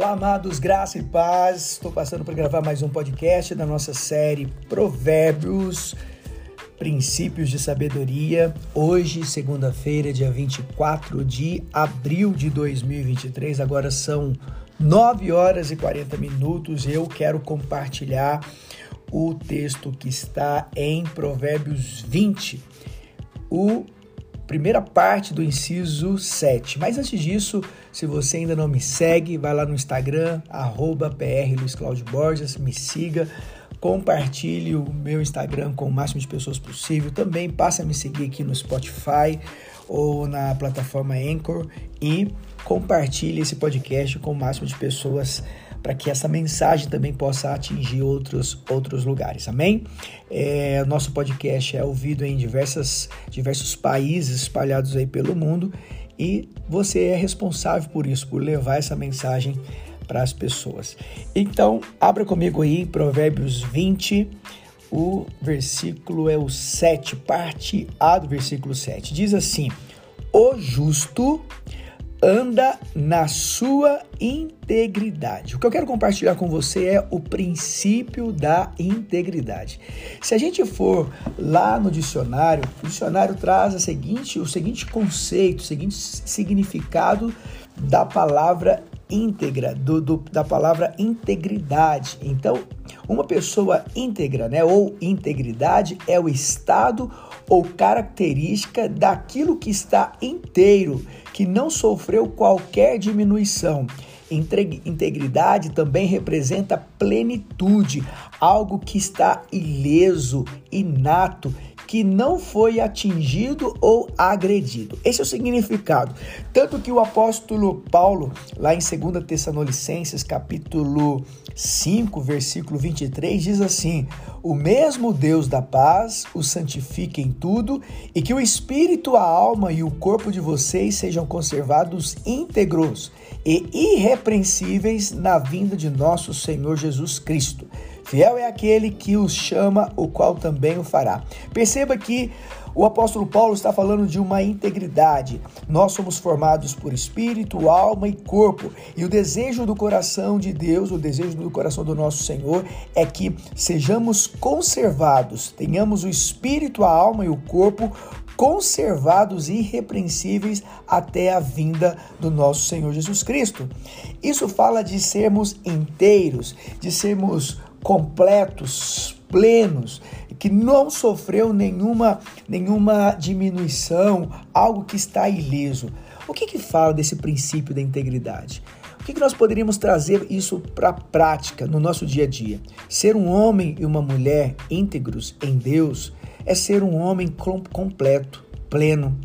Olá, amados, graça e paz. Estou passando para gravar mais um podcast da nossa série Provérbios, Princípios de Sabedoria. Hoje, segunda-feira, dia 24 de abril de 2023. Agora são 9 horas e 40 minutos. Eu quero compartilhar o texto que está em Provérbios 20. O primeira parte do inciso 7. Mas antes disso, se você ainda não me segue, vai lá no Instagram, arroba Borges, me siga, compartilhe o meu Instagram com o máximo de pessoas possível. Também passe a me seguir aqui no Spotify ou na plataforma Anchor e compartilhe esse podcast com o máximo de pessoas possível para que essa mensagem também possa atingir outros, outros lugares. Amém? É, nosso podcast é ouvido em diversas, diversos países espalhados aí pelo mundo e você é responsável por isso, por levar essa mensagem para as pessoas. Então, abra comigo aí Provérbios 20, o versículo é o 7, parte A do versículo 7. Diz assim: O justo anda na sua integridade. O que eu quero compartilhar com você é o princípio da integridade. Se a gente for lá no dicionário, o dicionário traz a seguinte, o seguinte conceito, o seguinte significado da palavra íntegra, do, do, da palavra integridade. Então, uma pessoa íntegra, né, ou integridade é o estado ou característica daquilo que está inteiro, que não sofreu qualquer diminuição. Integridade também representa plenitude, algo que está ileso, inato, que não foi atingido ou agredido. Esse é o significado. Tanto que o apóstolo Paulo, lá em 2 Tessalonicenses, capítulo 5, versículo 23, diz assim: O mesmo Deus da paz o santifique em tudo, e que o espírito, a alma e o corpo de vocês sejam conservados íntegros e irrepreensíveis na vinda de nosso Senhor Jesus Cristo. Fiel é aquele que os chama, o qual também o fará. Perceba que o apóstolo Paulo está falando de uma integridade. Nós somos formados por espírito, alma e corpo. E o desejo do coração de Deus, o desejo do coração do nosso Senhor é que sejamos conservados, tenhamos o espírito, a alma e o corpo conservados irrepreensíveis até a vinda do nosso Senhor Jesus Cristo. Isso fala de sermos inteiros, de sermos completos, plenos, que não sofreu nenhuma, nenhuma diminuição, algo que está ileso. O que, que fala desse princípio da integridade? O que, que nós poderíamos trazer isso para a prática no nosso dia a dia? Ser um homem e uma mulher íntegros em Deus é ser um homem completo, pleno,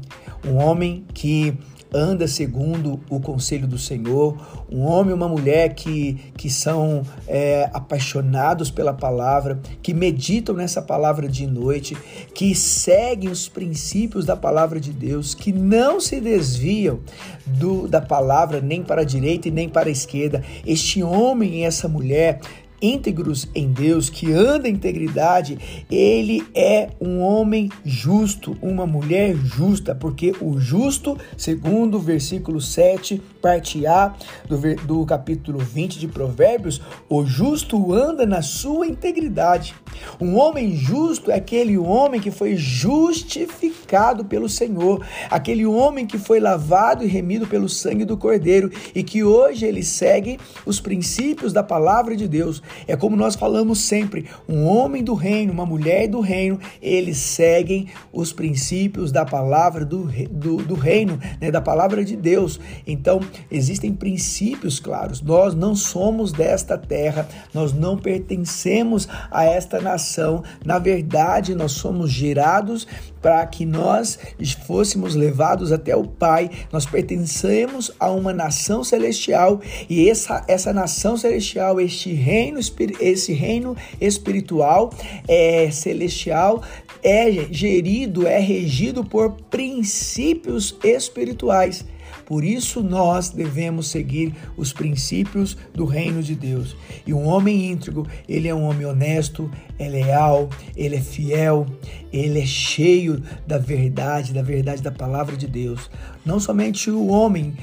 um homem que anda segundo o conselho do Senhor, um homem e uma mulher que, que são é, apaixonados pela palavra, que meditam nessa palavra de noite, que seguem os princípios da palavra de Deus, que não se desviam do, da palavra nem para a direita e nem para a esquerda. Este homem e essa mulher íntegros em Deus, que anda em integridade, ele é um homem justo, uma mulher justa, porque o justo, segundo o versículo 7, parte A do, do capítulo 20 de Provérbios, o justo anda na sua integridade. Um homem justo é aquele homem que foi justificado pelo Senhor, aquele homem que foi lavado e remido pelo sangue do Cordeiro e que hoje ele segue os princípios da palavra de Deus. É como nós falamos sempre: um homem do reino, uma mulher do reino, eles seguem os princípios da palavra do, do, do reino, né, da palavra de Deus. Então, existem princípios claros. Nós não somos desta terra, nós não pertencemos a esta nação. Na verdade, nós somos gerados para que nós fôssemos levados até o Pai. Nós pertencemos a uma nação celestial e essa, essa nação celestial, este reino, esse reino espiritual é celestial é gerido, é regido por princípios espirituais. Por isso nós devemos seguir os princípios do reino de Deus. E um homem íntegro, ele é um homem honesto, é leal, ele é fiel, ele é cheio da verdade, da verdade da palavra de Deus. Não somente o homem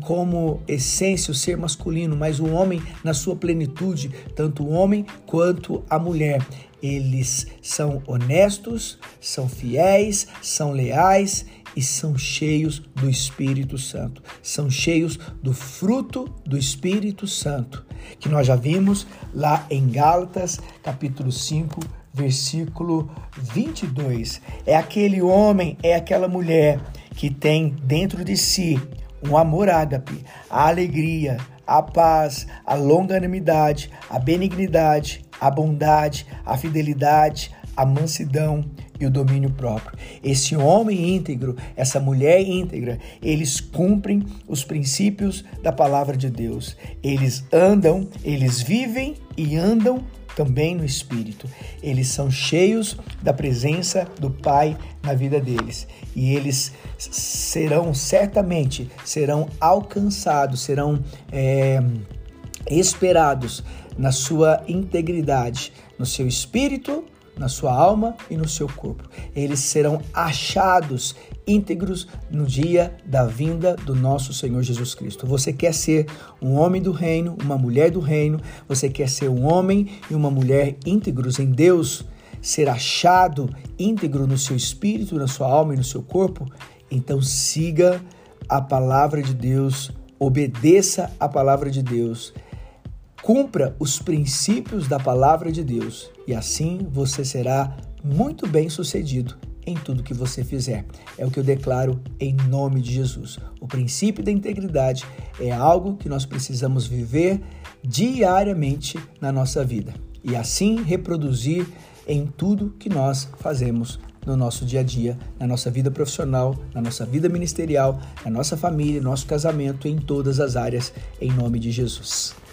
como essência, o ser masculino, mas o homem na sua plenitude, tanto o homem quanto a mulher. Eles são honestos, são fiéis, são leais e são cheios do Espírito Santo. São cheios do fruto do Espírito Santo, que nós já vimos lá em Gálatas, capítulo 5, versículo 22. É aquele homem, é aquela mulher que tem dentro de si um amor ágape, a alegria, a paz, a longanimidade, a benignidade, a bondade, a fidelidade, a mansidão e o domínio próprio. Esse homem íntegro, essa mulher íntegra, eles cumprem os princípios da palavra de Deus. Eles andam, eles vivem e andam também no espírito. Eles são cheios da presença do Pai na vida deles e eles serão certamente serão alcançados, serão é, esperados na sua integridade, no seu espírito, na sua alma e no seu corpo. Eles serão achados íntegros no dia da vinda do nosso Senhor Jesus Cristo. Você quer ser um homem do reino, uma mulher do reino, você quer ser um homem e uma mulher íntegros em Deus, ser achado íntegro no seu espírito, na sua alma e no seu corpo? Então siga a palavra de Deus, obedeça a palavra de Deus Cumpra os princípios da palavra de Deus e assim você será muito bem sucedido em tudo que você fizer. É o que eu declaro em nome de Jesus. O princípio da integridade é algo que nós precisamos viver diariamente na nossa vida e assim reproduzir em tudo que nós fazemos no nosso dia a dia, na nossa vida profissional, na nossa vida ministerial, na nossa família, nosso casamento, em todas as áreas, em nome de Jesus.